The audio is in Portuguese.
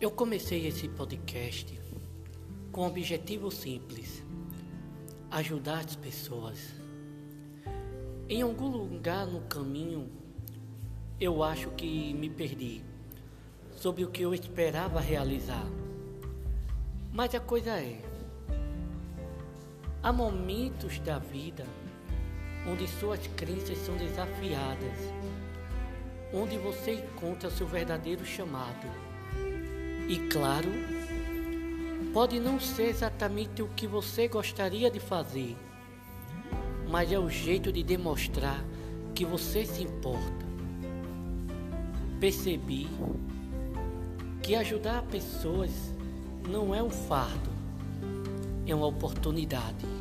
Eu comecei esse podcast com um objetivo simples: ajudar as pessoas. Em algum lugar no caminho, eu acho que me perdi sobre o que eu esperava realizar. Mas a coisa é: há momentos da vida onde suas crenças são desafiadas, onde você encontra seu verdadeiro chamado. E claro, pode não ser exatamente o que você gostaria de fazer, mas é o jeito de demonstrar que você se importa. Percebi que ajudar pessoas não é um fardo, é uma oportunidade.